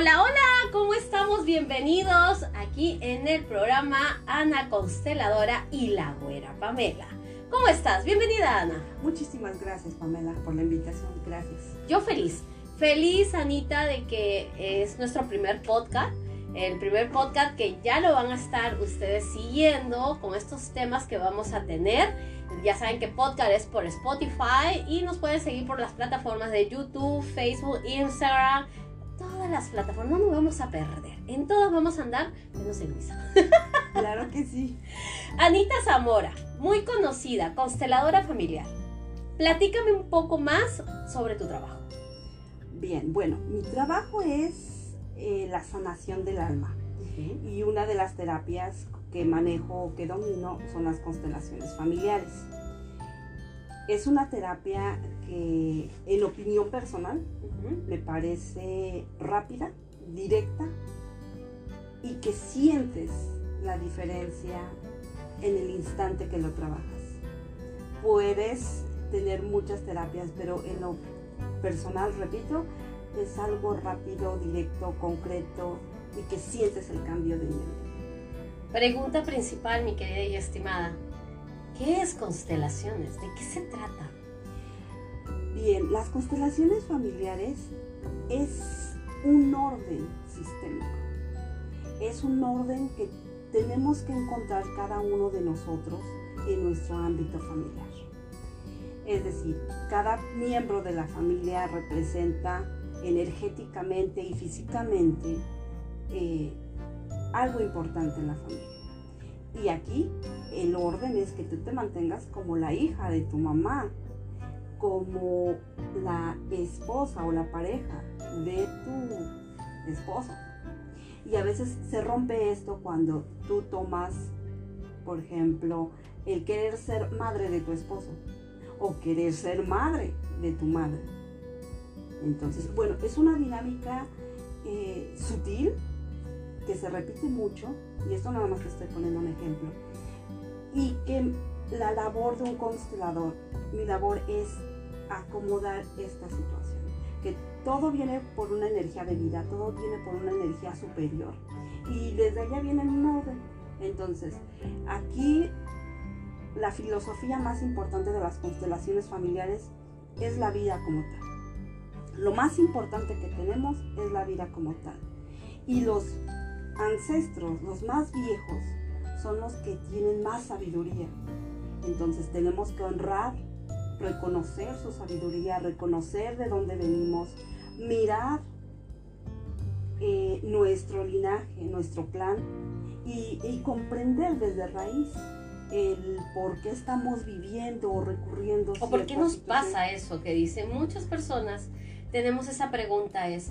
Hola, hola, ¿cómo estamos? Bienvenidos aquí en el programa Ana Consteladora y la güera Pamela. ¿Cómo estás? Bienvenida, Ana. Muchísimas gracias, Pamela, por la invitación. Gracias. Yo feliz. Feliz, Anita, de que es nuestro primer podcast. El primer podcast que ya lo van a estar ustedes siguiendo con estos temas que vamos a tener. Ya saben que podcast es por Spotify y nos pueden seguir por las plataformas de YouTube, Facebook, Instagram, todas las plataformas. No nos vamos a perder. En todas vamos a andar, menos en misa. Claro que sí. Anita Zamora, muy conocida, consteladora familiar. Platícame un poco más sobre tu trabajo. Bien, bueno, mi trabajo es eh, la sanación del alma. Y una de las terapias que manejo, que domino, son las constelaciones familiares. Es una terapia que, en opinión personal, me parece rápida, directa y que sientes la diferencia en el instante que lo trabajas. Puedes tener muchas terapias, pero en lo personal, repito, es algo rápido, directo, concreto y que sientes el cambio de inmediato. Pregunta principal, mi querida y estimada. ¿Qué es constelaciones? ¿De qué se trata? Bien, las constelaciones familiares es un orden sistémico. Es un orden que tenemos que encontrar cada uno de nosotros en nuestro ámbito familiar. Es decir, cada miembro de la familia representa energéticamente y físicamente eh, algo importante en la familia. Y aquí el orden es que tú te mantengas como la hija de tu mamá, como la esposa o la pareja de tu esposo. Y a veces se rompe esto cuando tú tomas, por ejemplo, el querer ser madre de tu esposo o querer ser madre de tu madre. Entonces, bueno, es una dinámica eh, sutil que se repite mucho, y esto nada más te estoy poniendo un ejemplo, y que la labor de un constelador, mi labor es acomodar esta situación, que todo viene por una energía de vida, todo viene por una energía superior, y desde allá viene un orden. Entonces, aquí la filosofía más importante de las constelaciones familiares es la vida como tal. Lo más importante que tenemos es la vida como tal. Y los ancestros, los más viejos, son los que tienen más sabiduría. Entonces tenemos que honrar, reconocer su sabiduría, reconocer de dónde venimos, mirar eh, nuestro linaje, nuestro plan y, y comprender desde raíz el por qué estamos viviendo o recurriendo. ¿O por qué nos pasa eso que dicen muchas personas? Tenemos esa pregunta es,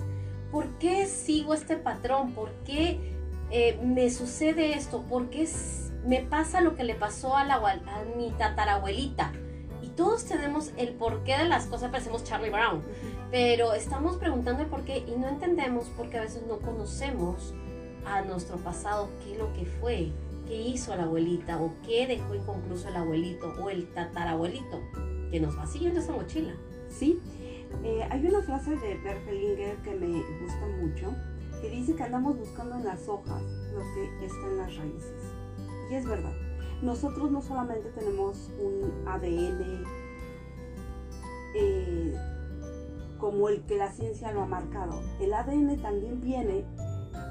¿por qué sigo este patrón? ¿Por qué eh, me sucede esto? ¿Por qué s- me pasa lo que le pasó a, la, a mi tatarabuelita? Y todos tenemos el porqué de las cosas, parecemos Charlie Brown, pero estamos preguntando el por qué y no entendemos porque a veces no conocemos a nuestro pasado, qué es lo que fue, qué hizo la abuelita o qué dejó inconcluso el abuelito o el tatarabuelito que nos va siguiendo esa mochila. Sí, eh, hay una frase de Bert Hellinger que me gusta mucho, que dice que andamos buscando en las hojas lo que está en las raíces. Y es verdad, nosotros no solamente tenemos un ADN eh, como el que la ciencia lo ha marcado, el ADN también viene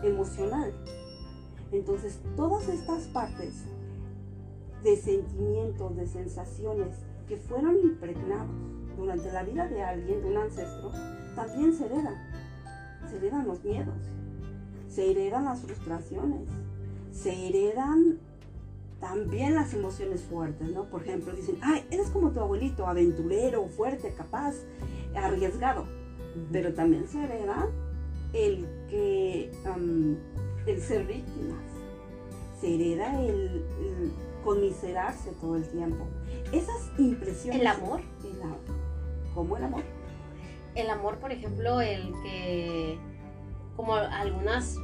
emocional. Entonces, todas estas partes de sentimientos, de sensaciones que fueron impregnados durante la vida de alguien, de un ancestro, también se heredan. Se heredan los miedos, se heredan las frustraciones, se heredan también las emociones fuertes, ¿no? Por ejemplo, dicen, ay, eres como tu abuelito, aventurero, fuerte, capaz, arriesgado. Pero también se hereda el que, um, el ser víctimas, se hereda el, el conmiserarse todo el tiempo. Esas impresiones. El amor. El ¿Cómo el amor? El amor, por ejemplo, el que, como algunas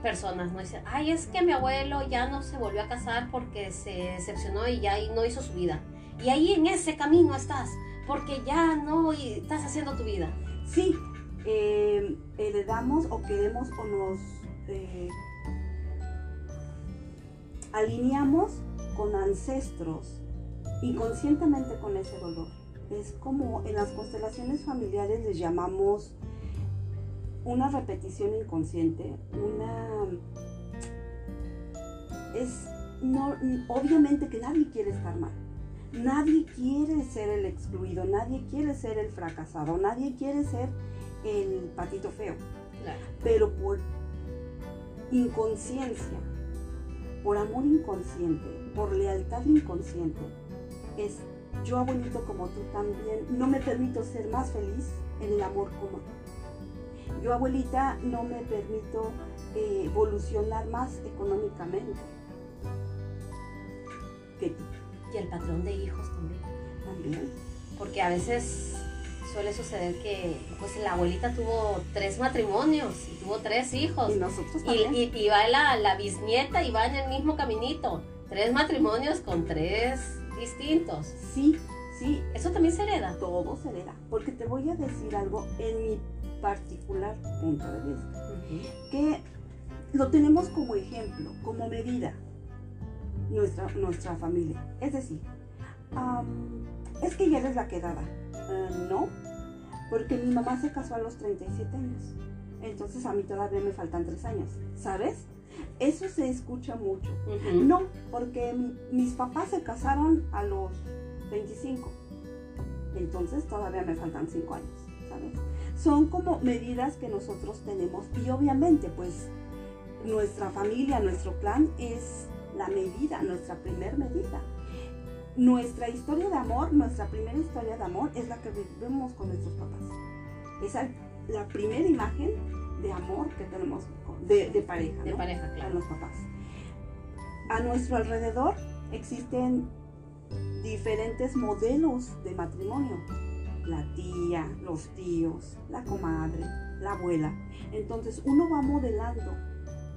personas no dicen, ay, es que mi abuelo ya no se volvió a casar porque se decepcionó y ya no hizo su vida. Y ahí en ese camino estás, porque ya no y- estás haciendo tu vida. Sí, eh, heredamos o queremos o nos eh, alineamos con ancestros inconscientemente con ese dolor. Es como en las constelaciones familiares les llamamos una repetición inconsciente, una... Es no, obviamente que nadie quiere estar mal. Nadie quiere ser el excluido, nadie quiere ser el fracasado, nadie quiere ser el patito feo. Pero por inconsciencia, por amor inconsciente, por lealtad inconsciente, es yo abuelito como tú también, no me permito ser más feliz en el amor como tú. Yo abuelita no me permito eh, evolucionar más económicamente tú. Y el patrón de hijos también. También. Porque a veces suele suceder que pues la abuelita tuvo tres matrimonios y tuvo tres hijos. Y nosotros también. Y, va la, la bisnieta y va en el mismo caminito. Tres matrimonios con tres distintos. Sí, sí. ¿Eso también se hereda? Todo se hereda. Porque te voy a decir algo en mi particular punto de vista. Que lo tenemos como ejemplo, como medida, nuestra, nuestra familia. Es decir, es que ya eres la quedada. Ah, no, porque mi mamá se casó a los 37 años. Entonces a mí todavía me faltan 3 años. ¿Sabes? Eso se escucha mucho. No, porque mis papás se casaron a los 25. Entonces todavía me faltan 5 años, ¿sabes? Son como medidas que nosotros tenemos y obviamente pues nuestra familia, nuestro plan es la medida, nuestra primer medida. Nuestra historia de amor, nuestra primera historia de amor es la que vivimos con nuestros papás. Esa es la primera imagen de amor que tenemos de, pareja, de pareja, claro. los papás. A nuestro alrededor existen diferentes modelos de matrimonio. La tía, los tíos, la comadre, la abuela. Entonces uno va modelando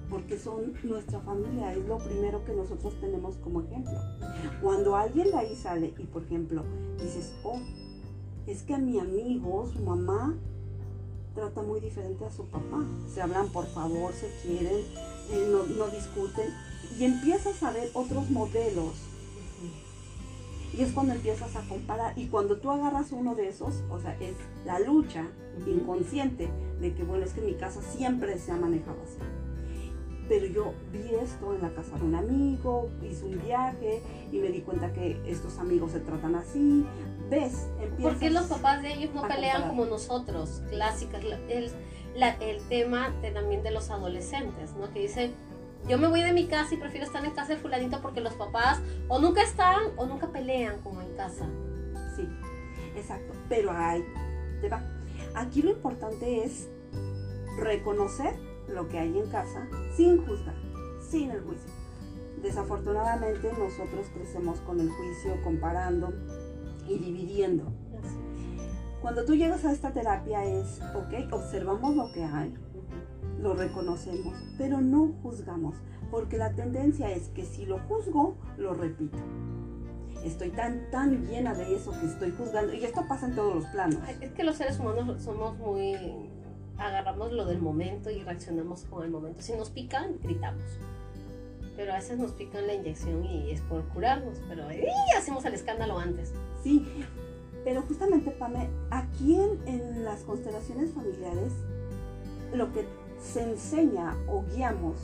porque son nuestra familia, es lo primero que nosotros tenemos como ejemplo. Cuando alguien de ahí sale y por ejemplo dices, oh, es que a mi amigo, su mamá, trata muy diferente a su papá. Se hablan por favor, se quieren, eh, no, discuten. Y empiezas a ver otros modelos. Y es cuando empiezas a comparar. Y cuando tú agarras uno de esos, o sea, es la lucha inconsciente de que, bueno, es que mi casa siempre se ha manejado así. Pero yo vi esto en la casa de un amigo, hice un viaje y me di cuenta que estos amigos se tratan así, ves, ¿Por qué los papás de ellos no pelean como nosotros? Clásicas. El, el tema de, también de los adolescentes, ¿no? Que dicen, yo me voy de mi casa y prefiero estar en casa de fulanito porque los papás o nunca están o nunca pelean como en casa. Sí, exacto. Pero hay, te va. Aquí lo importante es reconocer lo que hay en casa sin juzgar, sin el juicio. Desafortunadamente nosotros crecemos con el juicio, comparando, y dividiendo. Cuando tú llegas a esta terapia es, ok, observamos lo que hay, lo reconocemos, pero no juzgamos, porque la tendencia es que si lo juzgo, lo repito. Estoy tan, tan llena de eso que estoy juzgando, y esto pasa en todos los planos. Es que los seres humanos somos muy... agarramos lo del momento y reaccionamos con el momento. Si nos pican, gritamos pero a veces nos pican la inyección y es por curarnos, pero hacemos el escándalo antes. Sí, pero justamente, Pame, aquí en, las constelaciones familiares, lo que se enseña o guiamos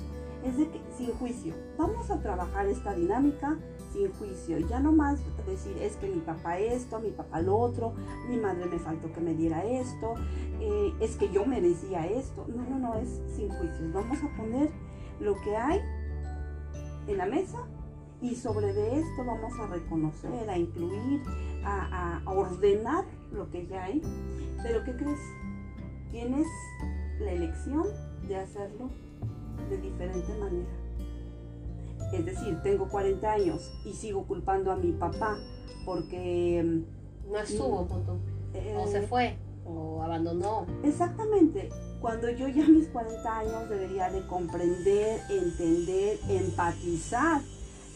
es de que sin juicio, vamos a trabajar esta dinámica sin juicio, ya no más decir es que mi papá esto, mi papá lo otro, mi madre me faltó que me diera esto, eh, es que yo merecía esto, no, no, no, es sin juicio, vamos a poner lo que hay en la mesa y sobre de esto vamos a reconocer, a incluir, a, ordenar lo que ya hay. Pero ¿qué crees? Tienes la elección de hacerlo de diferente manera. Es decir, tengo 40 años y sigo culpando a mi papá porque... Mm, no estuvo, punto. o se eh, fue, o abandonó. Exactamente. Cuando yo ya a mis 40 años debería de comprender, entender, empatizar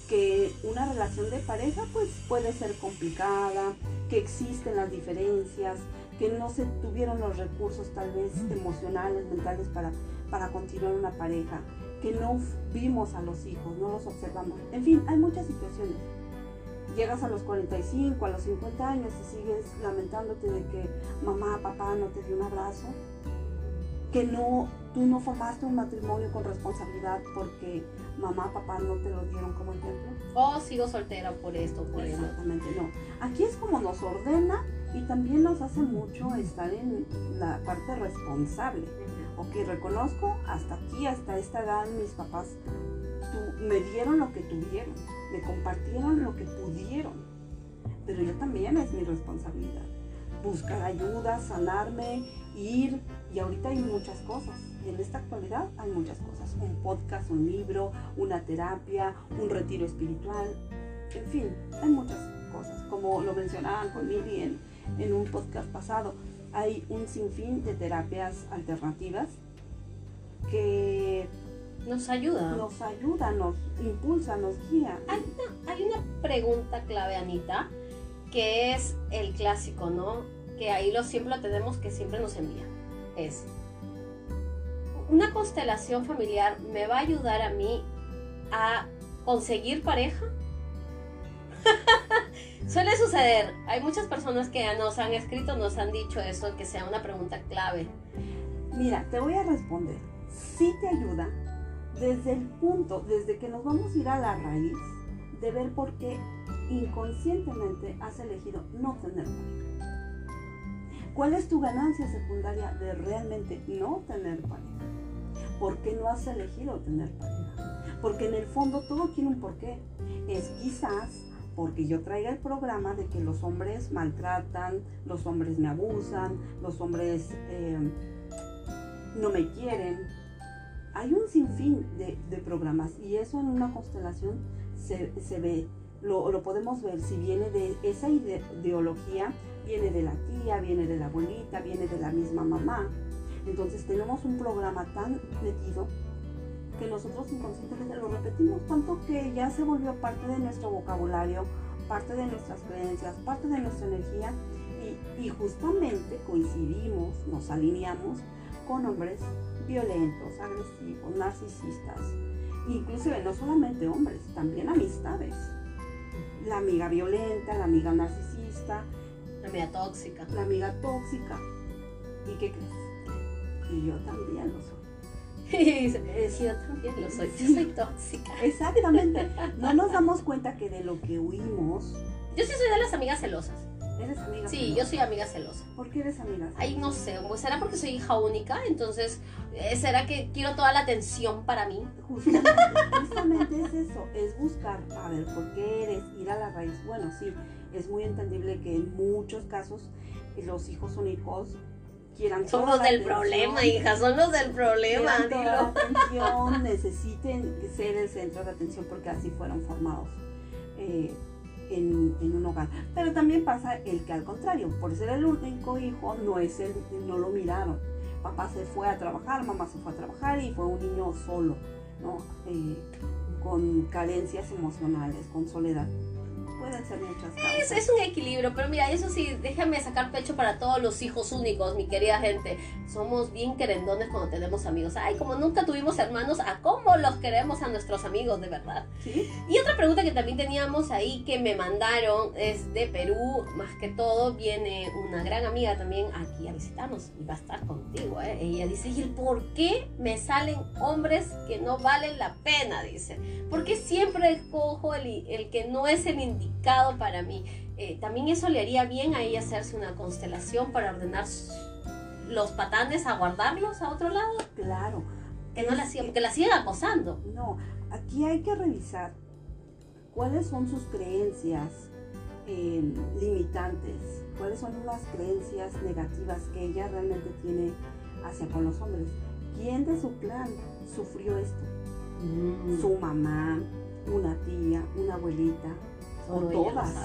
que una relación de pareja pues puede ser complicada, que existen las diferencias, que no se tuvieron los recursos tal vez emocionales, mentales para, para continuar una pareja, que no vimos a los hijos, no los observamos. En fin, hay muchas situaciones. Llegas a los 45, a los 50 años y sigues lamentándote de que mamá, papá no te dio un abrazo, que no, tú no formaste un matrimonio con responsabilidad porque mamá, papá no te lo dieron como ejemplo. O sigo soltera por esto, por eso. Exactamente, no. Aquí es como nos ordena y también nos hace mucho estar en la parte responsable. Ok, reconozco, hasta aquí, hasta esta edad, mis papás me dieron lo que tuvieron, me compartieron lo que pudieron, pero yo también es mi responsabilidad. Buscar ayuda, sanarme, ir, y ahorita hay muchas cosas. Y en esta actualidad hay muchas cosas. Un podcast, un libro, una terapia, un retiro espiritual. En fin, hay muchas cosas. Como lo mencionaban con Lili en, en un podcast pasado, hay un sinfín de terapias alternativas que nos ayuda. Nos ayuda, nos impulsa, nos guía. Hay una, hay una pregunta clave, Anita, que es el clásico, ¿no? Que ahí lo siempre lo tenemos, que siempre nos envía. Es, ¿una constelación familiar me va a ayudar a mí a conseguir pareja? Suele suceder. Hay muchas personas que nos han escrito, nos han dicho eso, que sea una pregunta clave. Mira, te voy a responder. Sí te ayuda desde el punto, desde que nos vamos a ir a la raíz, de ver por qué inconscientemente has elegido no tener pareja. ¿Cuál es tu ganancia secundaria de realmente no tener pareja? ¿Por qué no has elegido tener pareja? Porque en el fondo todo tiene un porqué. Es quizás porque yo traiga el programa de que los hombres maltratan, los hombres me abusan, los hombres eh, no me quieren. Hay un sinfín de, programas y eso en una constelación se, ve, lo, lo, podemos ver si viene de esa ideología, viene de la tía, viene de la abuelita, viene de la misma mamá. Entonces tenemos un programa tan metido que nosotros inconscientemente lo repetimos tanto que ya se volvió parte de nuestro vocabulario, parte de nuestras creencias, parte de nuestra energía y, justamente coincidimos, nos alineamos con hombres violentos, agresivos, narcisistas, inclusive no solamente hombres, también amistades. La amiga violenta, la amiga narcisista, la amiga tóxica. La amiga tóxica. ¿Y qué crees? Y yo también lo soy. Y dice, yo también lo soy, yo soy tóxica. Exactamente. No nos damos cuenta que de lo que huimos. Yo sí soy de las amigas celosas. ¿Eres amiga Sí, yo soy amiga celosa. ¿Por qué eres amiga celosa? Ay, no sé, pues será porque soy hija única, entonces eh, será que quiero toda la atención para mí. Justamente, justamente es eso, es buscar, a ver, ¿por qué eres? Ir a la raíz. Bueno, sí, es muy entendible que en muchos casos los hijos únicos son los del problema, hija, son los del problema. Toda atención, necesiten ser el centro de atención porque así fueron formados eh, en, un hogar. Pero también pasa el que al contrario, por ser el único hijo, no, es el, no lo miraron. Papá se fue a trabajar, mamá se fue a trabajar y fue un niño solo, ¿no? Eh, con carencias emocionales, con soledad pueden ser muchas Es, es, un equilibrio, pero mira, eso sí, déjame sacar pecho para todos los hijos únicos, mi querida gente. Somos bien querendones cuando tenemos amigos. Ay, como nunca tuvimos hermanos, ¿a cómo los queremos a nuestros amigos, de verdad? ¿Sí? Y otra pregunta que también teníamos ahí que me mandaron es de Perú, más que todo, viene una gran amiga también aquí a visitarnos y va a estar contigo, ¿eh? Ella dice, ¿y el por qué me salen hombres que no valen la pena? Dice, ¿por qué siempre escojo el, el que no es el indicado? Para mí. Eh, también eso le haría bien a ella hacerse una constelación para ordenar los patanes a guardarlos a otro lado. Claro. Que no la siga, porque la siguen acosando. No, aquí hay que revisar cuáles son sus creencias em, limitantes, cuáles son las creencias negativas que ella realmente tiene hacia con los hombres. ¿Quién de su clan sufrió esto? Mm. Su mamá, una tía, una abuelita, o todas.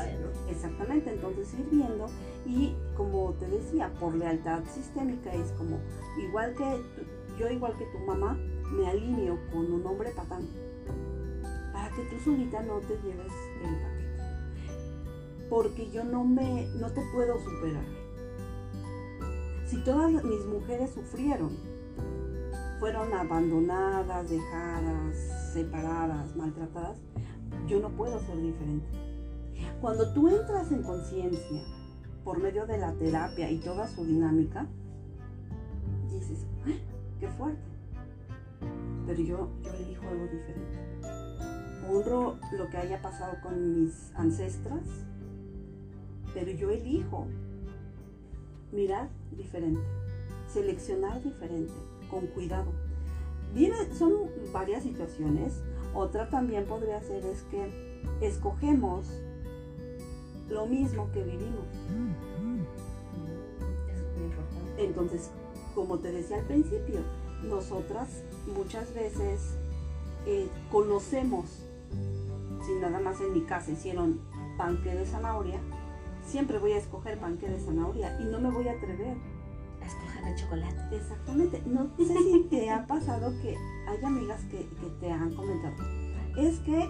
Exactamente, entonces ir viendo y como te decía, por lealtad sistémica es como, igual que yo, igual que tu mamá, me alineo con un hombre patán para que tú solita no te lleves el paquete. Porque yo no me, no te puedo superar. Si todas mis mujeres sufrieron, fueron abandonadas, dejadas, separadas, maltratadas, yo no puedo ser diferente. Cuando tú entras en conciencia por medio de la terapia y toda su dinámica, dices, ¡Ah! qué fuerte. Pero yo, yo elijo algo diferente. Honro lo que haya pasado con mis ancestras, pero yo elijo mirar diferente, seleccionar diferente, con cuidado. Viene, son varias situaciones. Otra también podría ser es que escogemos lo mismo que vivimos. Es muy importante. Entonces, como te decía al principio, nosotras muchas veces eh, conocemos, si nada más en mi casa hicieron panque de zanahoria, siempre voy a escoger panque de zanahoria y no me voy a atrever. A escoger el chocolate. Exactamente. No sé si te ha pasado que hay amigas que, que te han comentado. Es que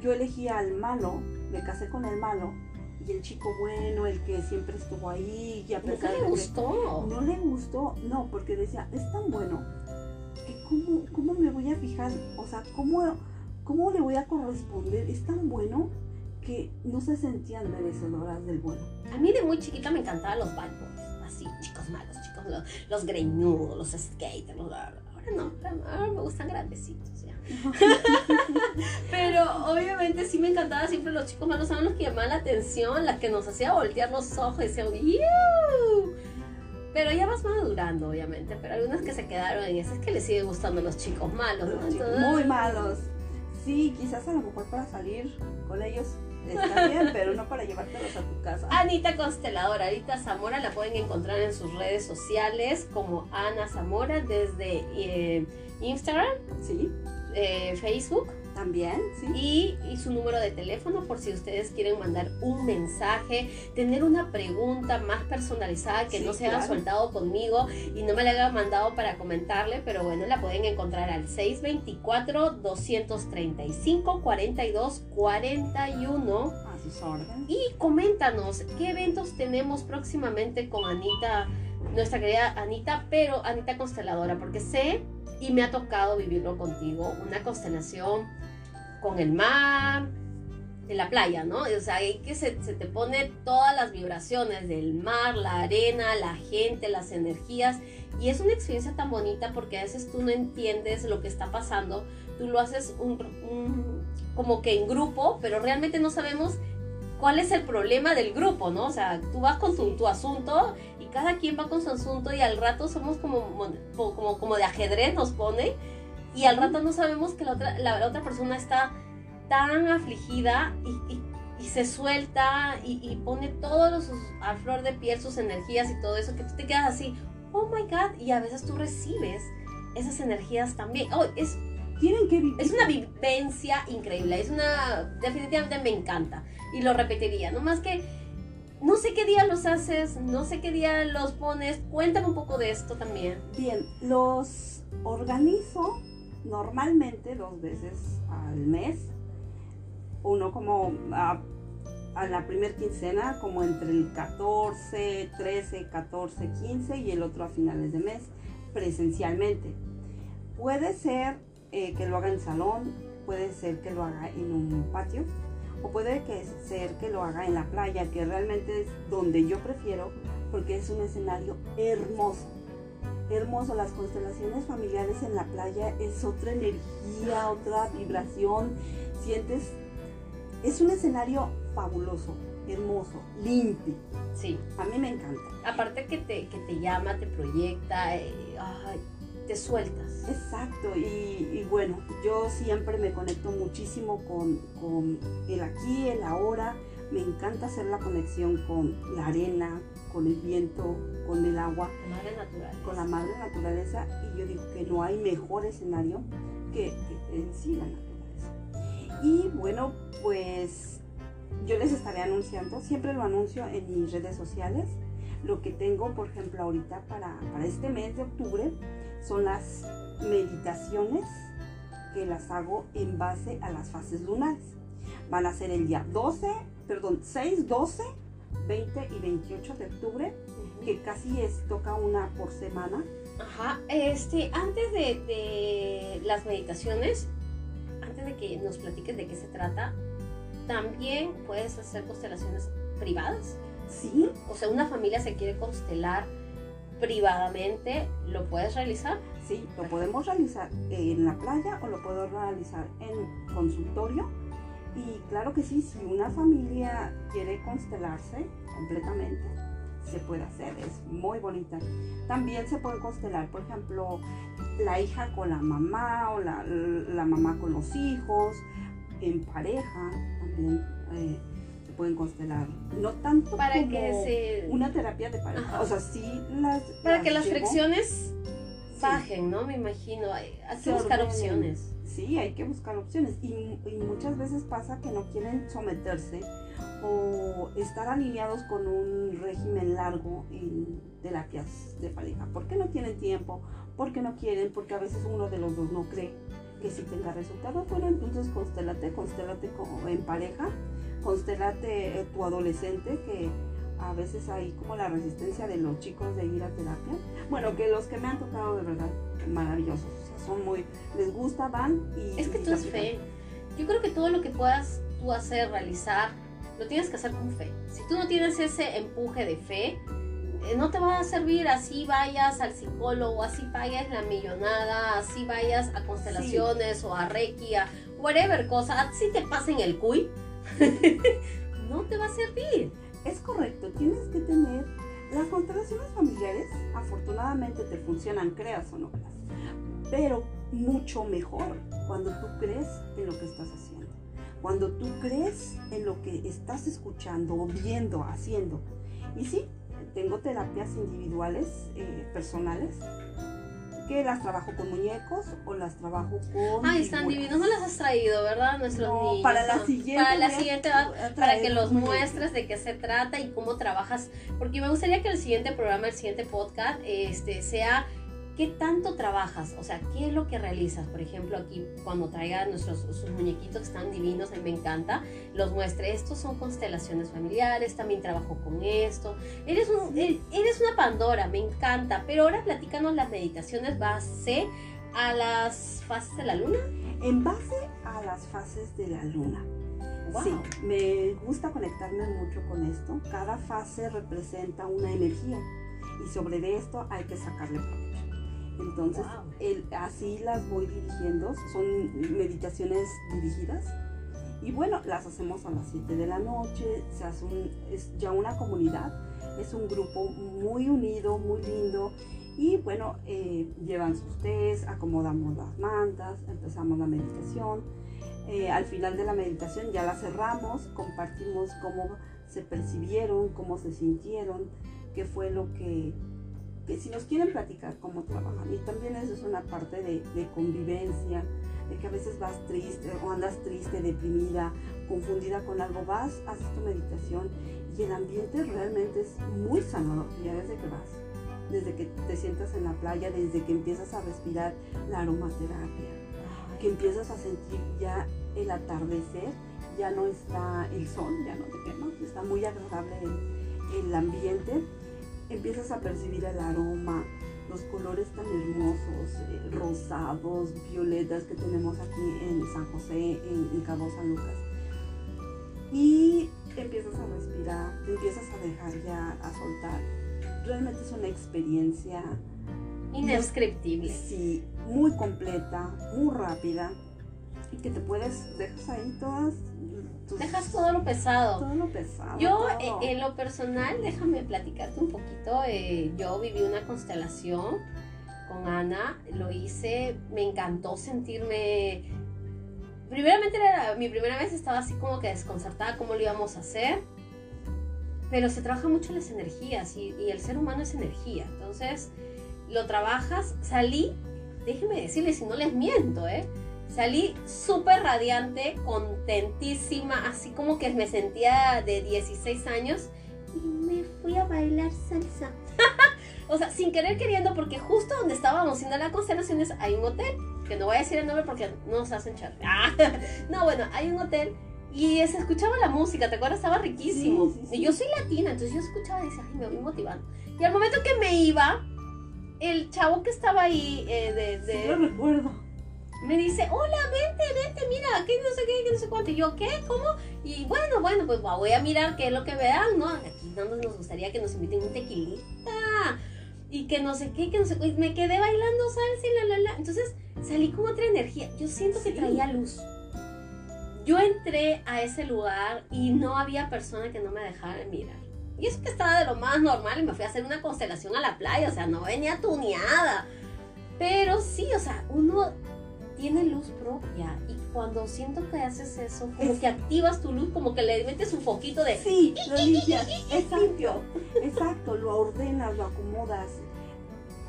yo elegí al malo, me casé con el malo, y el chico bueno, el que siempre estuvo ahí, y a pesar le gustó. no le gustó, no, porque decía, es tan bueno que cómo, cómo me voy a fijar, o sea, cómo, cómo le voy a corresponder, es tan bueno que no se sentían merecedoras del bueno. A mí de muy chiquita me encantaban los bad boys. Así, chicos malos, chicos los, los greñudos, los skaters. los- ahora no, ahora me gustan grandecitos ya. Pero obviamente sí me encantaba siempre los chicos malos, eran los que llamaban la atención, las que nos hacía voltear los ojos y decían, "Iu". Pero ya vas madurando, obviamente. Pero hay unas que se quedaron en eso, es que les sigue gustando los chicos malos, ¿no? Entonces- muy malos. Sí, quizás a lo mejor para salir con ellos está bien, pero no para llevártelos a tu casa. Anita Consteladora, Anita Zamora, la pueden encontrar en sus redes sociales como Ana Zamora desde eh, Instagram, Sí, eh, Facebook también, sí. y, y su número de teléfono por si ustedes quieren mandar un mensaje, tener una pregunta más personalizada que Sí, no se haya claro. soltado conmigo y no me la haya mandado para comentarle, pero bueno, la pueden encontrar al 624-235-4241. A sus órdenes. Y coméntanos qué eventos tenemos próximamente con Anita, nuestra querida Anita, pero Anita Consteladora, porque sé y me ha tocado vivirlo contigo, una constelación con el mar, en la playa, ¿no? O sea, ahí que se, se te pone todas las vibraciones del mar, la arena, la gente, las energías. Y es una experiencia tan bonita porque a veces tú no entiendes lo que está pasando. Tú lo haces un, un- como que en grupo, pero realmente no sabemos cuál es el problema del grupo, ¿no? O sea, tú vas con tu, tu asunto cada quien va con su asunto y al rato somos como, como, como de ajedrez nos pone y al rato no sabemos que la otra, la, la otra persona está tan afligida y, y- y se suelta y, y pone todos sus, a flor de piel sus energías y todo eso que tú te quedas así, oh my god, y a veces tú recibes esas energías también. Oh, es Tienen que vivir. es una vivencia increíble, es una, definitivamente me encanta y lo repetiría, no más que no sé qué día los haces, no sé qué día los pones, cuéntame un poco de esto también. Bien, los organizo normalmente dos veces al mes. Uno como a, la primer quincena, como entre el 14, 13, 14, 15 y el otro a finales de mes, presencialmente. Puede ser eh, que lo haga en salón, puede ser que lo haga en un patio o puede que ser que lo haga en la playa, que realmente es donde yo prefiero porque es un escenario hermoso hermoso. Las constelaciones familiares en la playa es otra energía, otra vibración. Sientes, es un escenario fabuloso, hermoso, limpio. Sí, A mí me encanta. aparte que te, que te llama, te proyecta, eh, ay, te sueltas. Exacto, y, y bueno, yo siempre me conecto muchísimo con, con el aquí, el ahora. Me encanta hacer la conexión con la arena, con el viento, con el agua. La madre natural. con la madre naturaleza y yo digo que no hay mejor escenario que, que en sí la naturaleza. Y bueno, pues yo les estaré anunciando, siempre lo anuncio en mis redes sociales. Lo que tengo, por ejemplo, ahorita para, para este mes de octubre son las meditaciones que las hago en base a las fases lunares. Van a ser el día 12, perdón, 6, 12, 20 y 28 de octubre, que casi es, toca una por semana. Ajá, este, antes de, de las meditaciones, antes de que nos platiques de qué se trata, también puedes hacer constelaciones privadas. Sí, O sea, una familia se quiere constelar privadamente, ¿lo puedes realizar? sí, lo podemos realizar en la playa o lo puedo realizar en consultorio. Y claro que sí, si una familia quiere constelarse completamente, se puede hacer, es muy bonita. También se puede constelar, por ejemplo, la hija con la mamá o la, la mamá con los hijos, en pareja, también eh, pueden constelar. No tanto Para como que se... una terapia de pareja, Ajá. o sea, sí las... Para que las llevo. fricciones Sí. bajen, ¿no? Me imagino. Hay hay que buscar opciones. Sí, hay que buscar opciones. Y, y muchas veces pasa que no quieren someterse o estar alineados con un régimen largo en terapias de pareja. Porque no tienen tiempo, porque no quieren, porque a veces uno de los dos no cree que sí tenga resultados. Bueno, entonces constélate, constélate como en pareja, constélate eh, tu adolescente que a veces hay como la resistencia de los chicos de ir a terapia. Bueno, que los que me han tocado de verdad maravillosos, o sea, son muy, les gusta, van y... Es que y tú es fe. Yo creo que todo lo que puedas tú hacer, realizar, lo tienes que hacer con fe. Si tú no tienes ese empuje de fe, eh, no te va a servir así vayas al psicólogo, así vayas la millonada, así vayas a constelaciones o a Reiki, a whatever cosa, así te pasen el cuy, no te va a servir. Es correcto, tienes que tener las constelaciones familiares, afortunadamente te funcionan, creas o no creas, pero mucho mejor cuando tú crees en lo que estás haciendo, cuando tú crees en lo que estás escuchando, viendo, haciendo. Y sí, tengo terapias individuales, eh, personales, que las trabajo con muñecos o las trabajo con... Ay, están divinos, no las has traído, ¿verdad? Nuestros No, niños. para la siguiente Para la siguiente va- para que los muestres de qué se trata y cómo trabajas. Porque me gustaría que el siguiente programa, el siguiente podcast, este, sea qué tanto trabajas, o sea, qué es lo que realizas. Por ejemplo, aquí cuando traiga nuestros sus muñequitos que están divinos, a mí me encanta, los muestre. Estos son constelaciones familiares, también trabajo con esto. Eres, un, e- eres una Pandora, me encanta. Pero ahora platícanos las meditaciones base a las fases de la luna. En base a las fases de la luna. Wow. Sí, me gusta conectarme mucho con esto. Cada fase representa una energía y sobre de esto hay que sacarle. Entonces, Wow. el- así las voy dirigiendo. Son meditaciones dirigidas. Y bueno, las hacemos a las 7 de la noche. Se hace un- es ya una comunidad. Es un grupo muy unido, muy lindo. Y bueno, eh, llevan sus tés, acomodamos las mantas, empezamos la meditación. Eh, al final de la meditación ya la cerramos, compartimos cómo se percibieron, cómo se sintieron, qué fue lo que, que si nos quieren platicar cómo trabajan. Y también eso es una parte de, de convivencia, de que a veces vas triste o andas triste, deprimida, confundida con algo, vas, haces tu meditación y el ambiente realmente es muy sanador ya desde que vas. Desde que te sientas en la playa, desde que empiezas a respirar la aromaterapia, que empiezas a sentir ya el atardecer, ya no está el sol, ya no te quema, está muy agradable el, el ambiente, empiezas a percibir el aroma, los colores tan hermosos, eh, rosados, violetas que tenemos aquí en San José, en, en Cabo San Lucas. Y empiezas a respirar, te empiezas a dejar ya, a soltar. Realmente es una experiencia Indescriptible. Sí, muy completa, muy rápida y que te puedes, dejas ahí todas tus... Dejas todo lo pesado. todo lo pesado. Yo, eh, en lo personal, déjame platicarte un poquito. eh, yo viví una constelación con Ana, lo hice, me encantó sentirme. Primeramente, era mi primera vez estaba así como que desconcertada cómo lo íbamos a hacer. Pero se trabaja mucho las energías y, y el ser humano es energía. Entonces, lo trabajas, salí, déjenme decirles si no les miento, ¿eh? Salí súper radiante, contentísima, así como que me sentía de 16 años y me fui a bailar salsa. o sea, sin querer queriendo, porque justo donde estábamos haciendo las constelaciones hay un hotel, que no voy a decir el nombre porque no nos hacen charla. no, bueno, hay un hotel Y se escuchaba la música, ¿te acuerdas? Estaba riquísimo. Sí, sí, sí. Y yo soy latina, entonces yo escuchaba y decía, ay, me voy motivando. Y al momento que me iba, el chavo que estaba ahí eh, de, de- lo recuerdo. Me dice, hola, vente, vente, mira, aquí no sé qué, que no sé cuánto. Y yo, ¿qué? ¿Cómo? Y bueno, bueno, pues voy a mirar qué es lo que vean, ¿no? Aquí no nos gustaría que nos inviten un tequilita. Y que no sé qué, que no sé qué. Y me quedé bailando salsa y la, la, la. Entonces salí con otra energía. Yo siento que Sí. traía luz. Yo entré a ese lugar y no había persona que no me dejara de mirar. Y eso que estaba de lo más normal y me fui a hacer una constelación a la playa, o sea, no venía tuneada. Pero sí, o sea, uno tiene luz propia y cuando siento que haces eso, como Es- que activas tu luz, como que le metes un poquito de... Sí, lo limpias. Exacto. Exacto, lo ordenas, lo acomodas.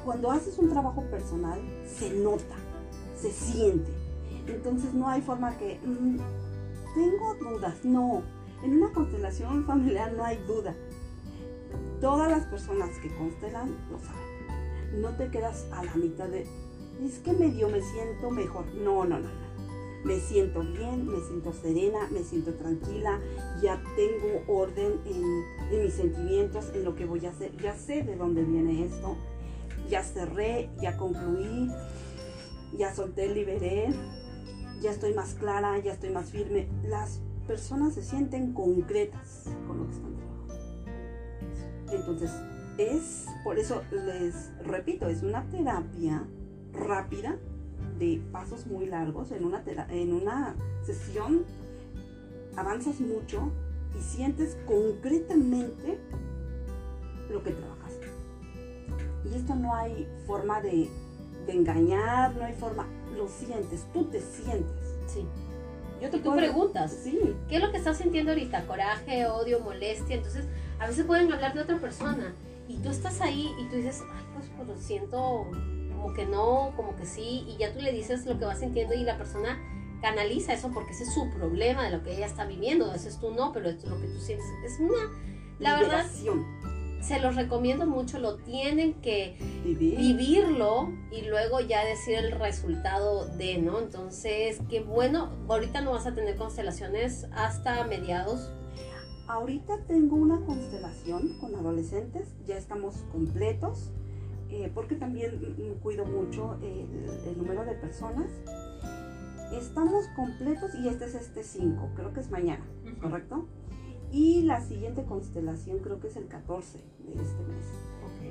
Cuando haces un trabajo personal, se nota, se siente. Entonces no hay forma que... mm, tengo dudas. No. En una constelación familiar no hay duda. Todas las personas que constelan lo saben. No te quedas a la mitad de... Es que medio me siento mejor. No, no, no, no. Me siento bien, me siento serena, me siento tranquila, ya tengo orden en, mis sentimientos, en lo que voy a hacer, ya sé de dónde viene esto, ya cerré, ya concluí, ya solté, liberé, ya estoy más clara, ya estoy más firme. Las personas se sienten concretas con lo que están trabajando. Entonces, es, por eso les repito, es una terapia rápida de pasos muy largos. En una, en una sesión avanzas mucho y sientes concretamente lo que trabajaste. Y esto no hay forma de, de engañar, no hay forma, lo sientes, tú te sientes. Sí. Yo te tú preguntas, Sí, ¿qué es lo que estás sintiendo ahorita? Coraje, odio, molestia. Entonces, a veces pueden hablar de otra persona y tú estás ahí y tú dices, ay, pues, pues lo siento como que no, como que sí, y ya tú le dices lo que vas sintiendo y la persona canaliza eso porque ese es su problema de lo que ella está viviendo. Ese es tú no, pero esto es lo que tú sientes. Es una, la verdad, liberación. se los recomiendo mucho, lo tienen que Vivir. vivirlo y luego ya decir el resultado de, ¿no? Entonces, qué bueno, ahorita no vas a tener constelaciones hasta mediados. Ahorita tengo una constelación con adolescentes, ya estamos completos, eh, porque también cuido mucho el, el número de personas. Estamos completos y este es este 5, creo que es mañana, ¿correcto? Y la siguiente constelación creo que es el 14 de este mes.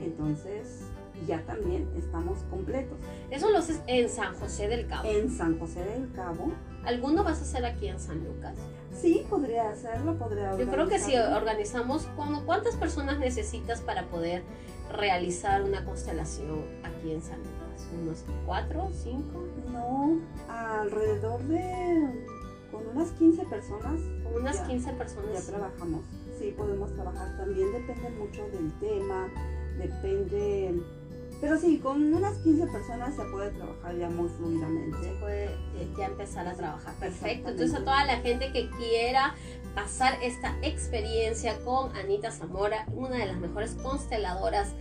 Entonces ya también estamos completos. Eso lo haces en San José del Cabo. En San José del Cabo, ¿Alguno vas a hacer aquí en San Lucas? sí, podría hacerlo, podría Yo creo que si organizamos, ¿cuándo- ¿cuántas personas necesitas para poder realizar una constelación aquí en San Lucas? ¿Unos cuatro, cinco? No, alrededor de con unas 15 personas Como unas Ya, 15 ya personas. trabajamos. Sí, podemos trabajar también, depende mucho del tema, depende... Pero sí, con unas 15 personas se puede trabajar ya muy se fluidamente. puede eh, ya empezar a trabajar. Perfecto. Entonces a toda la gente que quiera pasar esta experiencia con Anita Zamora, una de las mejores consteladoras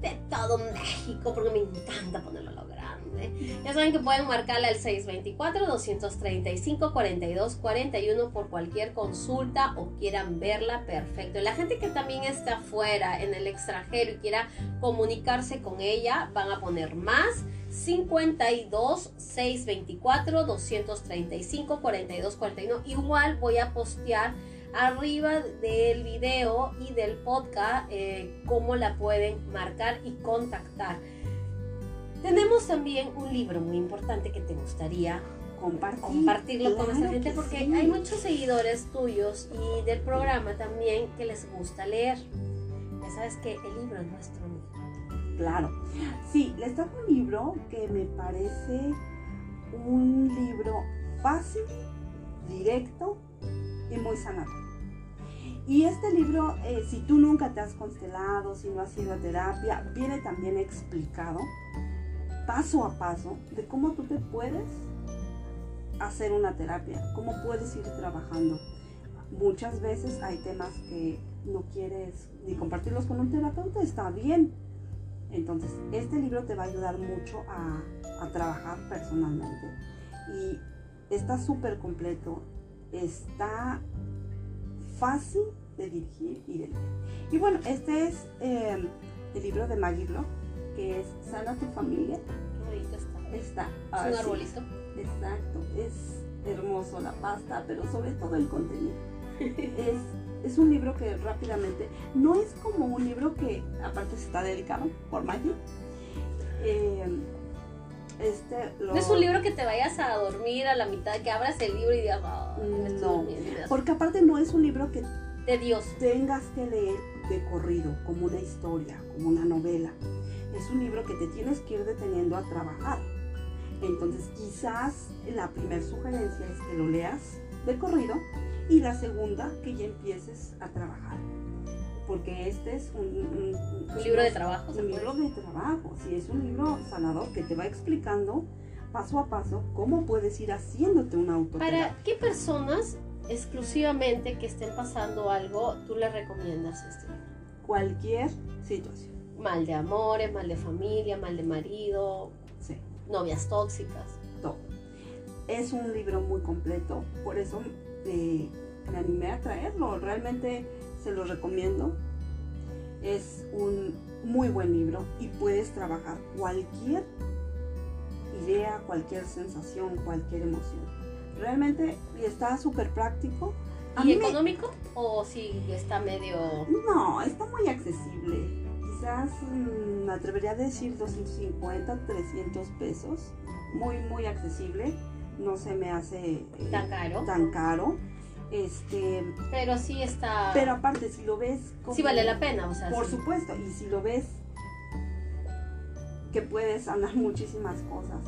de todo México, porque me encanta ponerlo a lo grande. Ya saben que pueden marcarle al 624-235-4241 por cualquier consulta o quieran verla, perfecto. Y la gente que también está afuera, en el extranjero y quiera comunicarse con ella, van a poner más 52 624 235 42 41. Igual voy a postear arriba del video y del podcast eh, cómo la pueden marcar y contactar. Tenemos también un libro muy importante que te gustaría Compartir. compartirlo con nuestra gente que porque sí. hay muchos seguidores tuyos y del programa también que les gusta leer. Ya sabes que el libro es nuestro amigo. Claro. Sí, les traigo un libro que me parece un libro fácil, directo y muy sanador. Y este libro, eh, si tú nunca te has constelado, si no has ido a terapia, viene también explicado paso a paso de cómo tú te puedes hacer una terapia, cómo puedes ir trabajando. Muchas veces hay temas que no quieres ni compartirlos con un terapeuta, está bien. Entonces, este libro te va a ayudar mucho a, a trabajar personalmente. Y está súper completo. Está fácil de dirigir y de leer. Y bueno, este es eh, el libro de Maggie Block, que es Sana tu familia. Qué bonito está. Está Es un arbolito. Exacto, es hermoso la pasta, pero sobre todo el contenido. es, es un libro que rápidamente, no es como un libro que aparte está dedicado por Maggie. Eh, este lo- No es un libro que te vayas a dormir a la mitad, que abras el libro y digas, "Ay, me estoy No, durmiendo", y digas, Porque aparte no es un libro que tengas que leer de corrido, como una historia, como una novela. Es un libro que te tienes que ir deteniendo a trabajar. Entonces quizás la primera sugerencia es que lo leas de corrido y la segunda que ya empieces a trabajar. Porque este es un, un- Un libro de trabajo. ¿se un libro de trabajo, sí, es un libro sanador que te va explicando paso a paso cómo puedes ir haciéndote una autoterapia. ¿Para qué personas exclusivamente que estén pasando algo tú les recomiendas este libro? cualquier situación. Mal de amores, mal de familia, mal de marido, Sí. novias tóxicas. todo. Es un libro muy completo, por eso eh, me animé a traerlo. Realmente se lo recomiendo. Es un muy buen libro y puedes trabajar cualquier idea, cualquier sensación, cualquier emoción. Realmente está súper práctico. A ¿Y me- económico? ¿O si está medio... No, está muy accesible. Quizás mm, me atrevería a decir 250, 300 pesos. Muy, muy accesible. No se me hace eh, tan caro? tan caro. Este, Pero sí está... pero aparte, si lo ves como- sí vale la pena, o sea, Por sí. supuesto, y si lo ves que puedes sanar muchísimas cosas.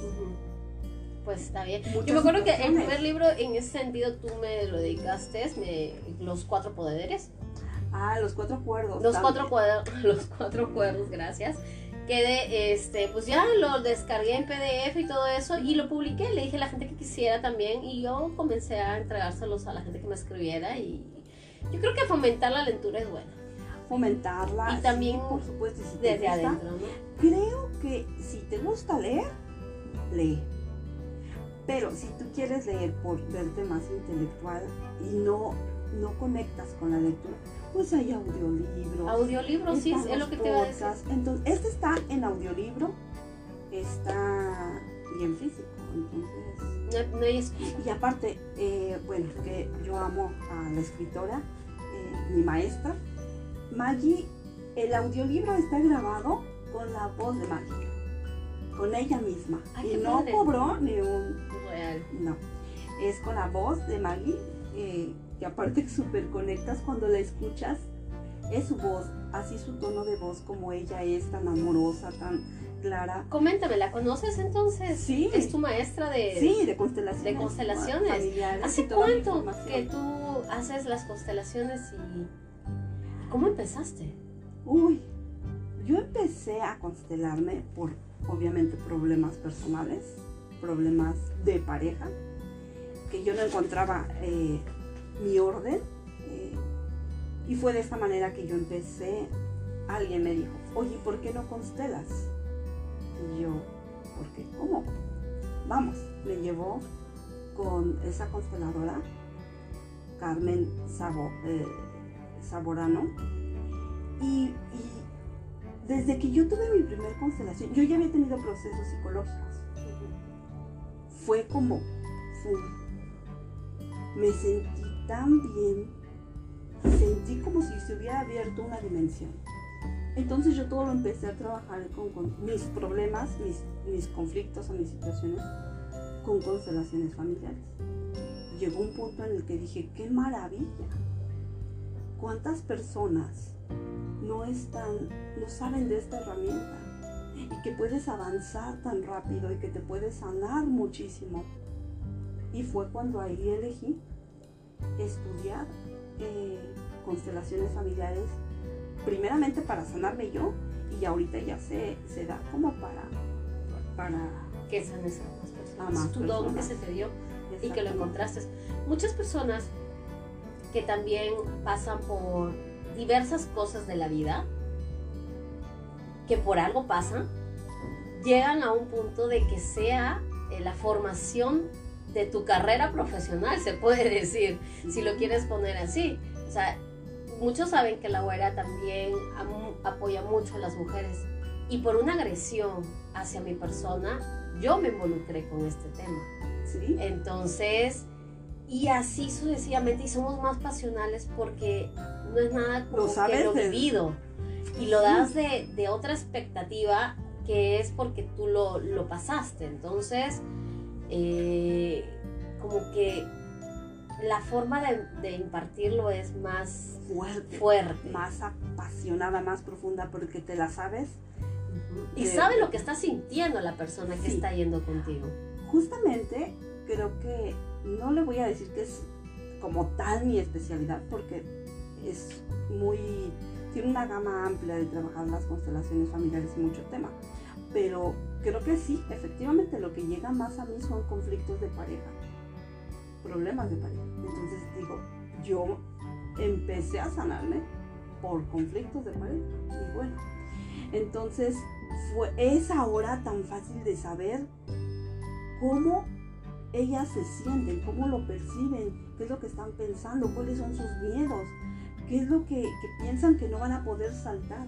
Pues está bien. Muchas Yo me acuerdo que el primer libro en ese sentido tú me lo dedicaste, me, Los Cuatro Poderes. Ah, los cuatro cuerdos. Los también. cuatro cuerdos, los cuatro cuerdos, gracias. Que de, este, pues ya lo descargué en PDF y todo eso y lo publiqué. Le dije a la gente que quisiera también y yo comencé a entregárselos a la gente que me escribiera y yo creo que fomentar la lectura es buena. Fomentarla. Y sí, también por supuesto, si Desde gusta, adentro, ¿no? Creo que si te gusta leer, lee. Pero si tú quieres leer por verte más intelectual y no, no conectas con la lectura, pues hay audiolibros. Audiolibro, sí, es lo que te iba a decir. Entonces, este está en audiolibro, está y en físico. Entonces, No, no hay y aparte, eh, bueno, que yo amo a la escritora, eh, mi maestra, Maggie, el audiolibro está grabado con la voz de Maggie, con ella misma. Ay, y no padre. cobró ni un... Real. No, es con la voz de Maggie, eh, que aparte súper conectas cuando la escuchas. Es su voz, así su tono de voz como ella es, tan amorosa, tan clara. Coméntame, ¿la conoces entonces? Sí. Es tu maestra de... Sí, de constelaciones. de constelaciones. ¿Hace cuánto que tú haces las constelaciones y cómo empezaste? Uy, yo empecé a constelarme por, obviamente, problemas personales, problemas de pareja, que yo no encontraba eh, mi orden. eh, y fue de esta manera que yo empecé. Alguien me dijo, oye, ¿por qué no constelas? Y yo, ¿por qué? ¿Cómo? Vamos, me llevó con esa consteladora, Carmen Sabo, eh, Saborano, y, y desde que yo tuve mi primer constelación, yo ya había tenido procesos psicológicos. Fue como, me sentí tan bien, sentí como si se hubiera abierto una dimensión. Entonces yo todo lo empecé a trabajar con, mis problemas, mis, mis conflictos o mis situaciones con constelaciones familiares. Llegó un punto en el que dije, qué maravilla. ¿Cuántas personas no están, no saben de esta herramienta? Y que puedes avanzar tan rápido y que te puedes sanar muchísimo. Y fue cuando ahí elegí estudiar eh, constelaciones familiares, primeramente para sanarme yo, y ahorita ya se, se da como para, para Que sanes a más personas. A más tu don que se te dio y que lo encontraste. Muchas personas que también pasan por diversas cosas de la vida, que por algo pasan, llegan a un punto de que sea eh, la formación de tu carrera profesional, se puede decir, si lo quieres poner así. O sea, muchos saben que la güera también apoya mucho a las mujeres. Y por una agresión hacia mi persona, yo me involucré con este tema. ¿Sí? Entonces, y así sucesivamente, y somos más pasionales porque no es nada como Lo sabes que lo vivido. Y lo das de, de otra expectativa que es porque tú lo, lo pasaste. Entonces, eh, como que la forma de, de impartirlo es más Fuerte. fuerte. Más apasionada, más profunda, porque te la sabes. Y de- sabe lo que está sintiendo la persona que Sí. está yendo contigo. Justamente creo que no le voy a decir que es como tal mi especialidad, porque es muy. tiene una gama amplia de trabajar las constelaciones familiares y mucho tema. Pero creo que sí, efectivamente lo que llega más a mí son conflictos de pareja, problemas de pareja. Entonces digo, yo empecé a sanarme por conflictos de pareja. Y bueno, entonces fue, es ahora tan fácil de saber cómo ellas se sienten, cómo lo perciben, qué es lo que están pensando, cuáles son sus miedos, qué es lo que, que piensan que no van a poder saltar.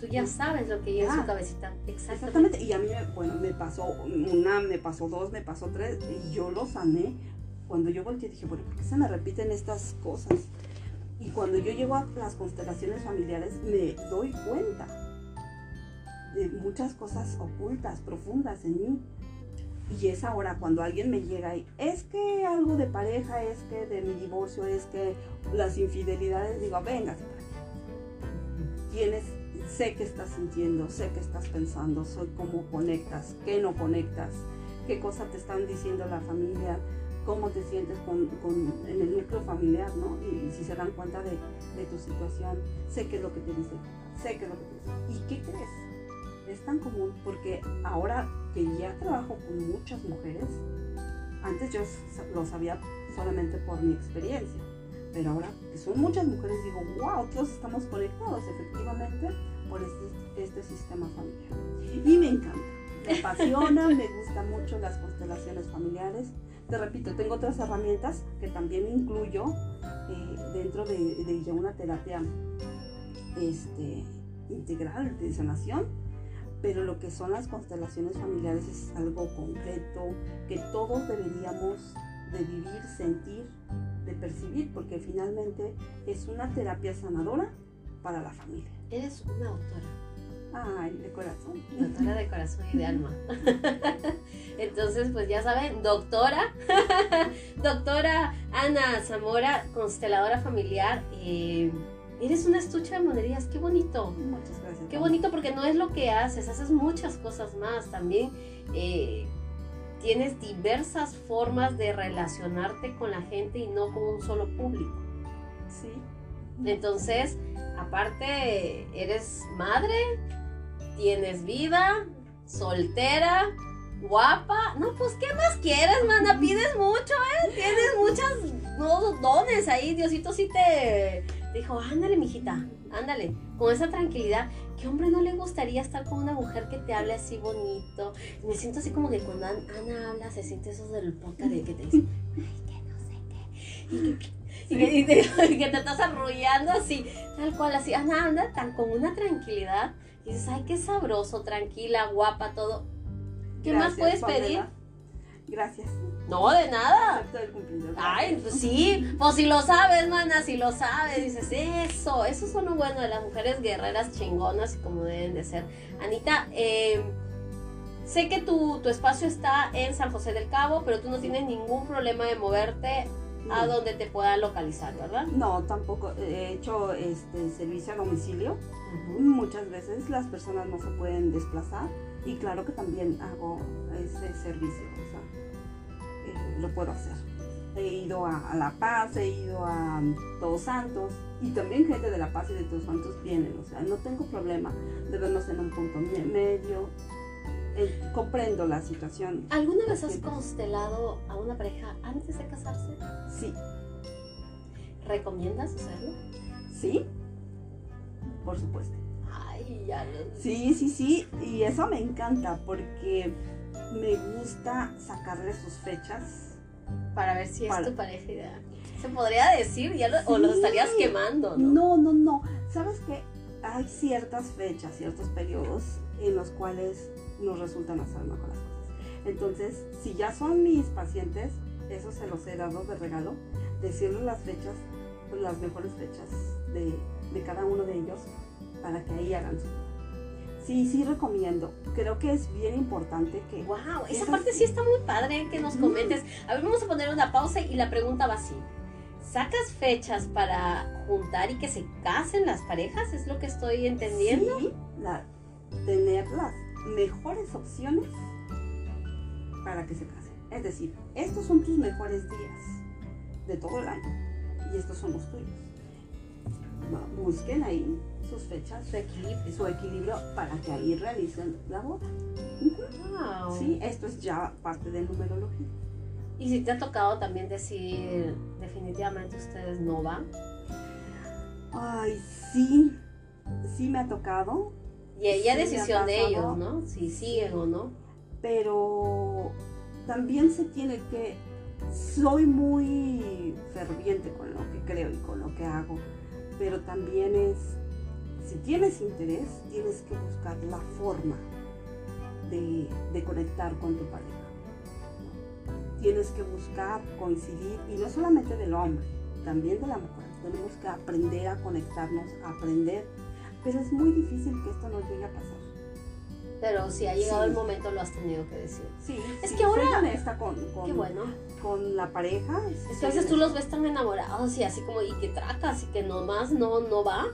Tú ya sabes lo que lleva en su cabecita. Exactamente. Exactamente. Y a mí, me- bueno, me pasó una, me pasó dos, me pasó tres, y yo lo sané. Cuando yo volteé dije, bueno, ¿por qué se me repiten estas cosas? Y cuando yo llego a las constelaciones familiares, me doy cuenta de muchas cosas ocultas, profundas en mí. Y es ahora cuando alguien me llega y es que algo de pareja, es que de mi divorcio, es que las infidelidades, digo, venga, tienes, sé que estás sintiendo, sé que estás pensando, soy cómo conectas, qué no conectas, qué cosa te están diciendo la familia, cómo te sientes con, con- en el núcleo familiar, ¿no? Y, y si se dan cuenta de, de tu situación, sé qué es lo que te dice, sé qué es lo que te dice. ¿Y qué crees? Es tan común porque ahora que ya trabajo con muchas mujeres, antes yo lo sabía solamente por mi experiencia, pero ahora que son muchas mujeres digo, wow, todos estamos conectados efectivamente por este, este sistema familiar. Y me encanta, me apasiona, me gustan mucho las constelaciones familiares. Te repito, tengo otras herramientas que también incluyo eh, dentro de, de ya una terapia este, integral de sanación, pero lo que son las constelaciones familiares es algo concreto que todos deberíamos de vivir, sentir, de percibir, porque finalmente es una terapia sanadora para la familia. Eres una autora. Ay, de corazón. Doctora de corazón y de alma. Entonces, pues ya saben, doctora, doctora Ana Zamora, consteladora familiar. eh, eres una estucha de monerías, qué bonito. Muchas gracias. Qué bonito porque no es lo que haces, haces muchas cosas más. También eh, tienes diversas formas de relacionarte con la gente y no con un solo público. Sí. Entonces, aparte, eres madre, tienes vida, soltera, guapa. No, pues, ¿qué más quieres, mana? Pides mucho, ¿eh? Tienes muchas no, dones ahí. Diosito sí te dijo, ándale, mijita, ándale, con esa tranquilidad. ¿Qué hombre no le gustaría estar con una mujer que te hable así bonito? Me siento así como que cuando An- Ana habla, se siente eso del podcast de que te dice, ay, que no sé qué. Y que- y que, y te- y que te estás arrullando así, tal cual, así, anda, anda, tan con una tranquilidad. Y dices, ay, qué sabroso, tranquila, guapa, todo. ¿Qué más puedes Pamela. pedir? Gracias. No, de nada. Acepto el cumplido. Ay, pues sí, pues si lo sabes, mana, si lo sabes, dices, eso, eso son lo bueno de las mujeres guerreras chingonas y como deben de ser. Anita, eh, sé que tu, tu espacio está en San José del Cabo, pero tú no tienes ningún problema de moverte a donde te puedan localizar, ¿verdad? No, tampoco. He hecho este servicio a domicilio. Muchas veces las personas no se pueden desplazar y claro que también hago ese servicio, o sea, eh, lo puedo hacer. He ido a, a La Paz, he ido a um, Todos Santos y también gente de La Paz y de Todos Santos vienen, o sea, no tengo problema de vernos en un punto me- medio. Eh, comprendo la situación. ¿Alguna vez has constelado a una pareja antes de casarse? Sí, ¿Recomiendas hacerlo? sí, por supuesto. Ay, ya lo... Sí, sí, sí, y eso me encanta porque me gusta sacarle sus fechas Para ver si Para- es tu pareja ideal. Se podría decir, ya lo- o lo estarías quemando, ¿no? No, no, no. ¿Sabes qué? Hay ciertas fechas, ciertos periodos en los cuales nos resultan hacer mejor las cosas. Entonces, si ya son mis pacientes, eso se los he dado de regalo, decirles las fechas, pues, las mejores fechas de, de cada uno de ellos para que ahí hagan su Sí, sí recomiendo. Creo que es bien importante que... Wow, esa parte sí. está muy padre que nos Mm. comentes. A ver, vamos a poner una pausa y la pregunta va así. ¿Sacas fechas para juntar y que se casen las parejas? ¿Es lo que estoy entendiendo? Sí, la- tener las mejores opciones para que se casen. Es decir, estos son tus mejores días de todo el año y estos son los tuyos. Busquen ahí sus fechas, Su equilibrio. su equilibrio para que ahí realicen la boda. Wow. Sí, esto es ya parte de numerología. Y si te ha tocado también decir, definitivamente ustedes no van. Ay, sí, sí me ha tocado, Y ya Sí, decisión de ellos, ¿no? Si siguen o no. pero también se tiene que soy muy ferviente con lo que creo y con lo que hago pero también es si tienes interés tienes que buscar la forma de, de conectar con tu pareja ¿no? tienes que buscar coincidir y no solamente del hombre también de la mujer tenemos que aprender a conectarnos aprender pero es muy difícil que esto nos llegue a pasar Pero si ha llegado Sí. el momento, lo has tenido que decir. Sí, Es sí, que ahora- soy honesta con, con, Qué bueno. con la pareja. Es que a veces tú los ves tan enamorados y así como, y que tracas y que nomás no, no va.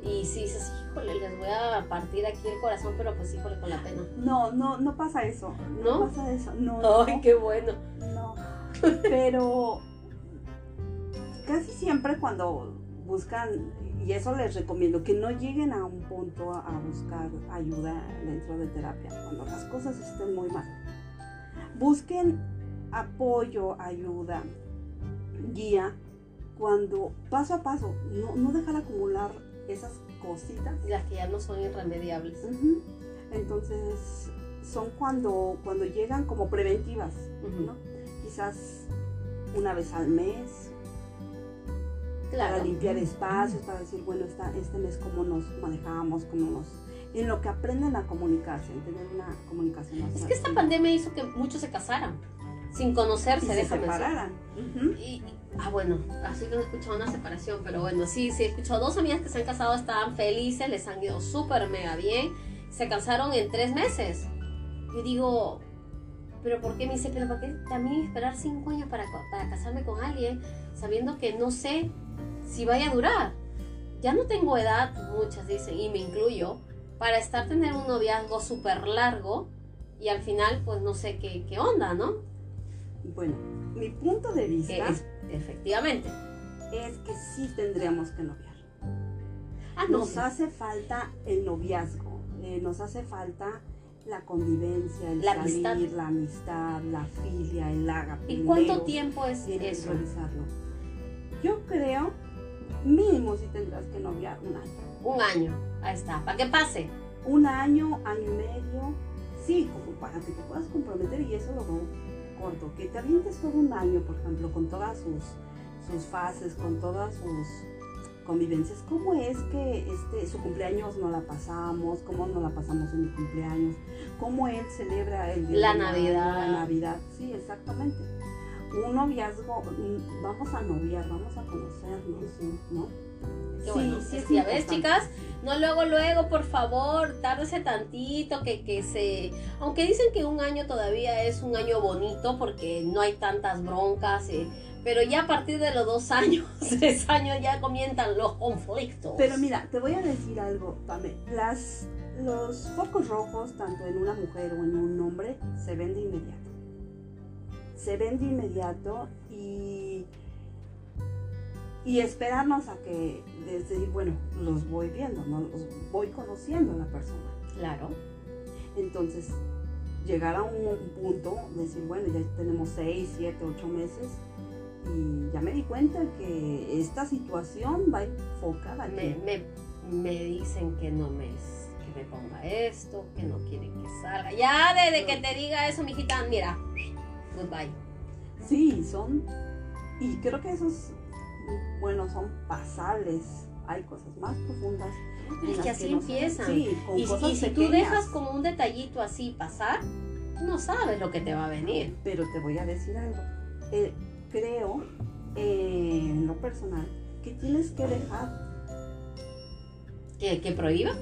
Y si dices, híjole, les voy a partir aquí el corazón, pero pues híjole, con la pena. No, no, no pasa eso. ¿No? No, pasa eso. No, Ay, no, qué bueno. no. Pero casi siempre cuando buscan, y eso les recomiendo, que no lleguen a un punto a, a buscar ayuda dentro de terapia, cuando las cosas estén muy mal. Busquen apoyo, ayuda, guía, cuando paso a paso, no, no dejar acumular esas cositas Las que ya no son irremediables. Entonces, son cuando, cuando llegan como preventivas. ¿no? Quizás una vez al mes, Claro. para limpiar espacios, para decir, bueno, esta, este mes cómo nos manejamos, cómo nos... En lo que aprenden a comunicarse, en tener una comunicación más Es que esta pandemia hizo que muchos se casaran sin Y conocerse, se déjame decir. separaran. Y, y- ah, bueno, así que no he escuchado una separación, pero bueno, sí, sí, he escuchado dos amigas que se han casado, estaban felices, les han ido súper mega bien, se casaron en tres meses. Yo digo, pero ¿por qué me dice, pero ¿por qué también esperar cinco años para, para casarme con alguien, sabiendo que no sé si vaya a durar? Ya no tengo edad, muchas dicen, y me incluyo, para estar tener un noviazgo súper largo y al final, pues no sé qué, qué onda, ¿no? Bueno, mi punto de vista es- efectivamente. es que sí tendríamos que noviar. Ah, no, Nos sí. hace falta el noviazgo, eh, nos hace falta la convivencia, el La salir, amistad. la amistad, la filia, el agape. ¿Y cuánto tiempo es eso? realizarlo. Yo creo, mínimo si tendrás que noviar un año. Un año. Ahí está. Para que pase. Un año, año y medio, sí, como para que te puedas comprometer y eso lo veo corto. Que te avientes todo un año, por ejemplo, con todas sus, sus fases, con todas sus convivencias. ¿Cómo es que este, su cumpleaños no la pasamos? ¿Cómo no la pasamos en mi cumpleaños? ¿Cómo él celebra el día La año, Navidad. La Navidad, sí, exactamente. Un noviazgo, mm, vamos a noviar, vamos a conocernos, ¿no? Qué bueno. sí, Es que ya ves, chicas, no luego, luego, por favor, tárdese tantito, que, que se... Aunque dicen que un año todavía es un año bonito porque no hay tantas broncas, eh, pero ya a partir de los dos años, tres años ya comienzan los conflictos. Pero mira, te voy a decir algo, Pame. Las, los focos rojos, tanto en una mujer o en un hombre, se ven de inmediato. Se ven de inmediato y, y esperarnos a que, decir, bueno, los voy viendo, ¿no? los voy conociendo a la persona. Claro. Entonces, llegar a un punto, decir, bueno, ya tenemos 6, 7, 8 meses y ya me di cuenta que esta situación va enfocada aquí. Me, me, me dicen que no me, que me ponga esto, que no quieren que salga. Ya desde que te diga eso, mijita, mira, goodbye. Sí, son. Y creo que esos, bueno, son pasables. Hay cosas más profundas. Es que así no empiezan. Sí, con Y, cosas y si tú dejas como un detallito así pasar, no sabes lo que te va a venir. Pero te voy a decir algo. Eh, creo, eh, en lo personal, que tienes que dejar, ¿Que, que prohíba?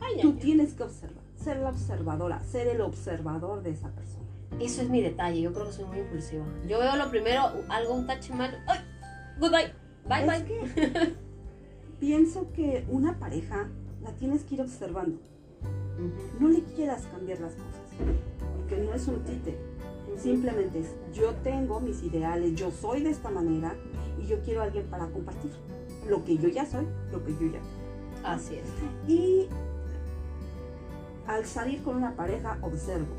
Ay, tú ay, tienes que observar, ser la observadora, ser el observador de esa persona. Eso es mi detalle, yo creo que soy muy impulsiva. Yo veo lo primero, algo, un tache mal, ¡ay! Goodbye, bye bye. que pienso que una pareja la tienes que ir observando. No le quieras cambiar las cosas, porque no es un tite. Simplemente es, yo tengo mis ideales, yo soy de esta manera y yo quiero a alguien para compartir lo que yo ya soy, lo que yo ya Así es. Y al salir con una pareja, observo.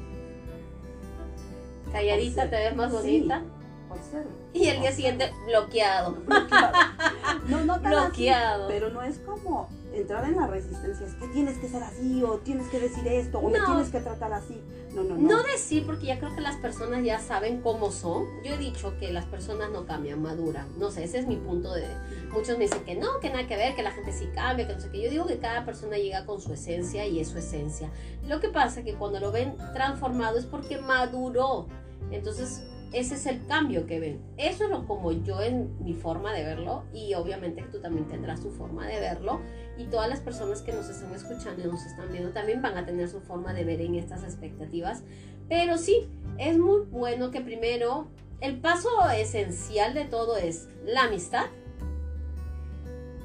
Calladita te ves más Sí. bonita. Observo. Y el día siguiente, bloqueado. Bloqueado. No, no tan así, Bloqueado. pero no es como entrar en la resistencia. Es que tienes que ser así, o tienes que decir esto, o me No. tienes que tratar así. No, no, no. No decir, porque ya creo que las personas ya saben cómo son. Yo he dicho que las personas no cambian, maduran. No sé, ese es mi punto de... Muchos me dicen que no, que nada que ver, que la gente sí cambia, que no sé qué. Yo digo que cada persona llega con su esencia y es su esencia. Lo que pasa es que cuando lo ven transformado es porque maduró. Entonces, ese es el cambio que ven. Eso es lo como yo en mi forma de verlo y obviamente tú también tendrás tu forma de verlo y todas las personas que nos están escuchando y nos están viendo también van a tener su forma de ver en estas expectativas. Pero sí, es muy bueno que primero el paso esencial de todo es la amistad,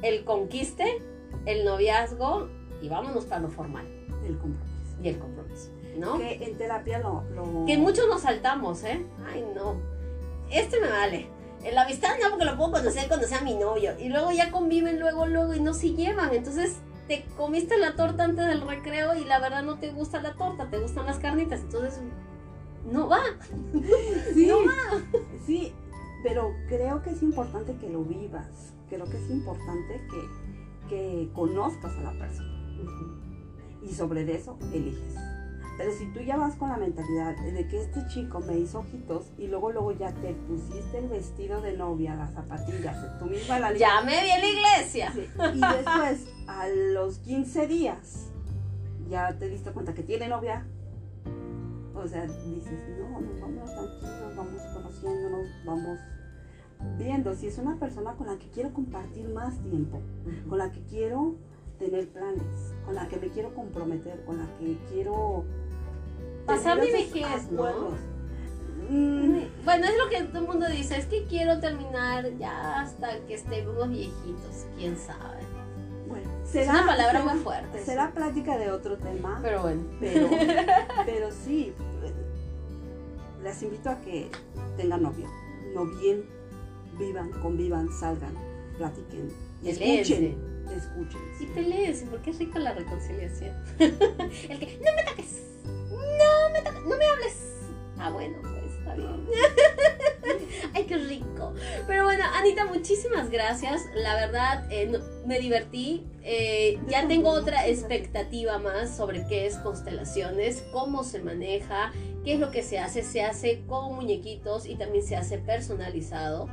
el conquiste, el noviazgo y vámonos para lo formal El compromiso. y el compromiso, ¿no? Que en terapia lo. lo- Que muchos nos saltamos, ¿eh? Ay, no. Este me vale. En la amistad no, porque lo puedo conocer cuando sea mi novio. Y luego ya conviven luego, luego y no se llevan. Entonces te comiste la torta antes del recreo y la verdad no te gusta la torta, te gustan las carnitas. Entonces no va. Sí, No sí, pero creo que es importante que lo vivas. Creo que es importante que, que conozcas a la persona. y sobre eso eliges. Pero si tú ya vas con la mentalidad de que este chico me hizo ojitos y luego luego ya te pusiste el vestido de novia, las zapatillas, tú misma la Ya me vi en la iglesia. Sí, Y después, a los 15 días, ya te diste cuenta que tiene novia. O sea, dices, no, nos vamos tranquilos, vamos conociéndonos, vamos viendo si es una persona con la que quiero compartir más tiempo, con la que quiero tener planes, con la que me quiero comprometer, con la que quiero Pasar mi vejez, ¿no? acuerdos. Mm, Bueno, es lo que todo el mundo dice, es que quiero terminar ya hasta que estemos viejitos, quién sabe. bueno, Es una palabra será- muy fuerte. Será plática de otro tema. Pero bueno. Pero, pero sí, eh, les invito a que tengan novio, novien, vivan, convivan, salgan, platiquen, y escuchen, escuchen. Y peleense, porque es rica la reconciliación. El que, no me toques, no me no me hables. Ah, bueno, pues está bien. Ay, qué rico. Pero bueno, Anita, muchísimas gracias. La verdad, eh, no- me divertí. Eh, ya tengo otra expectativa más sobre qué es constelaciones, cómo se maneja, qué es lo que se hace. Se hace con muñequitos y también se hace personalizado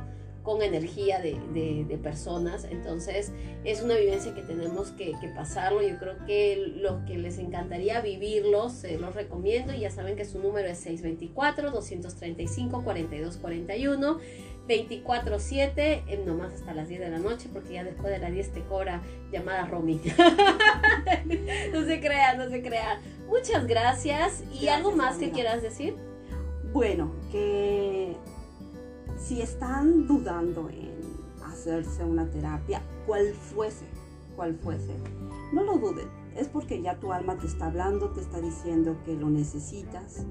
con energía de, de- de personas. Entonces, es una vivencia que tenemos que, que pasarlo. Yo creo que los que les encantaría vivirlo, se los recomiendo. Y ya saben que su número es 624-235-4241. 24-7, eh, nomás hasta las 10 de la noche, porque ya después de las 10 te cobra llamada roaming. no se crea, no se crea. Muchas gracias. ¿Y Gracias, algo más que quieras decir? Bueno, que si están dudando en hacerse una terapia, cual fuese, cual fuese, no lo duden. Es porque ya tu alma te está hablando, te está diciendo que lo necesitas,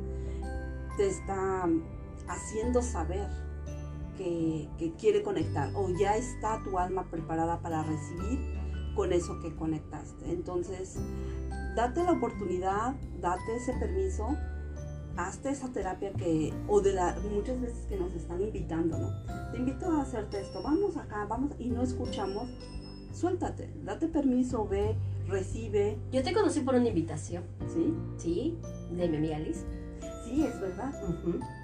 te está haciendo saber que, que quiere conectar o ya está tu alma preparada para recibir con eso que conectaste. Entonces, date la oportunidad, date ese permiso hazte esa terapia que, o de la, muchas veces que nos están invitando, ¿no? Te invito a hacerte esto, vamos acá, vamos, y no escuchamos, suéltate, date permiso, ve, recibe, Yo te conocí por una invitación, ¿sí? ¿sí? De mi amiga Liz. Sí, es verdad.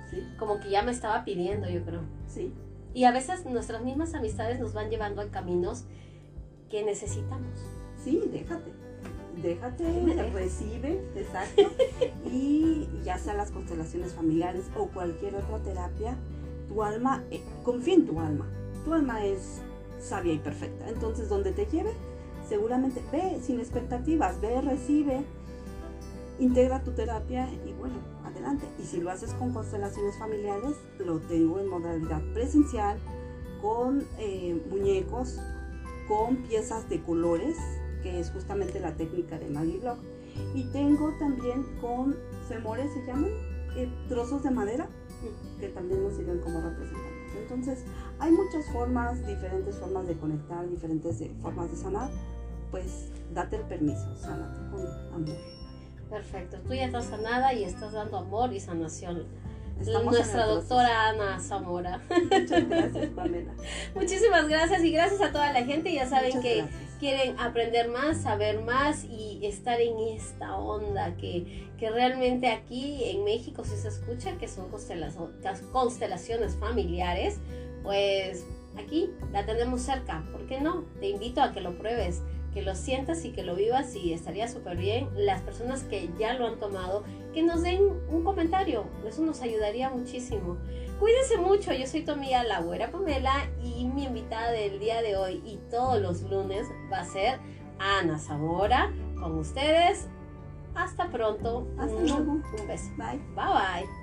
Sí. Como que ya me estaba pidiendo, yo creo. Sí. Y a veces nuestras mismas amistades nos van llevando a caminos que necesitamos. Sí, déjate. Déjate, me recibe, exacto. y ya sea las constelaciones familiares o cualquier otra terapia, tu alma, eh, confía en tu alma. Tu alma es sabia y perfecta. Entonces, donde te lleve, seguramente ve sin expectativas, ve, recibe, integra tu terapia y bueno, adelante. Y si lo haces con constelaciones familiares, lo tengo en modalidad presencial, con eh, muñecos, con piezas de colores, que es justamente la técnica de Maggie Block. Y tengo también con femores, se llaman, eh, trozos de madera, que también nos sirven como representantes. Entonces, hay muchas formas, diferentes formas de conectar, diferentes de- formas de sanar. Pues date el permiso, sánate con amor. Perfecto. Tú ya estás sanada y estás dando amor y sanación. Estamos Nuestra doctora Ana Zamora. Muchas gracias, Pamela. Muchísimas gracias y gracias a toda la gente. Ya saben Muchas que gracias. quieren aprender más, saber más y estar en esta onda que, que realmente aquí en México sí se escucha que son constelaciones familiares, pues aquí la tenemos cerca. ¿Por qué no? Te invito a que lo pruebes, que lo sientas y que lo vivas y estaría súper bien. Las personas que ya lo han tomado, que nos den un comentario, eso nos ayudaría muchísimo. Cuídense mucho, yo soy tu amiga la güera Pamela y mi invitada del día de hoy y todos los lunes va a ser Ana Zamora con ustedes. Hasta pronto. Hasta Un- luego. Un beso. Bye. Bye bye.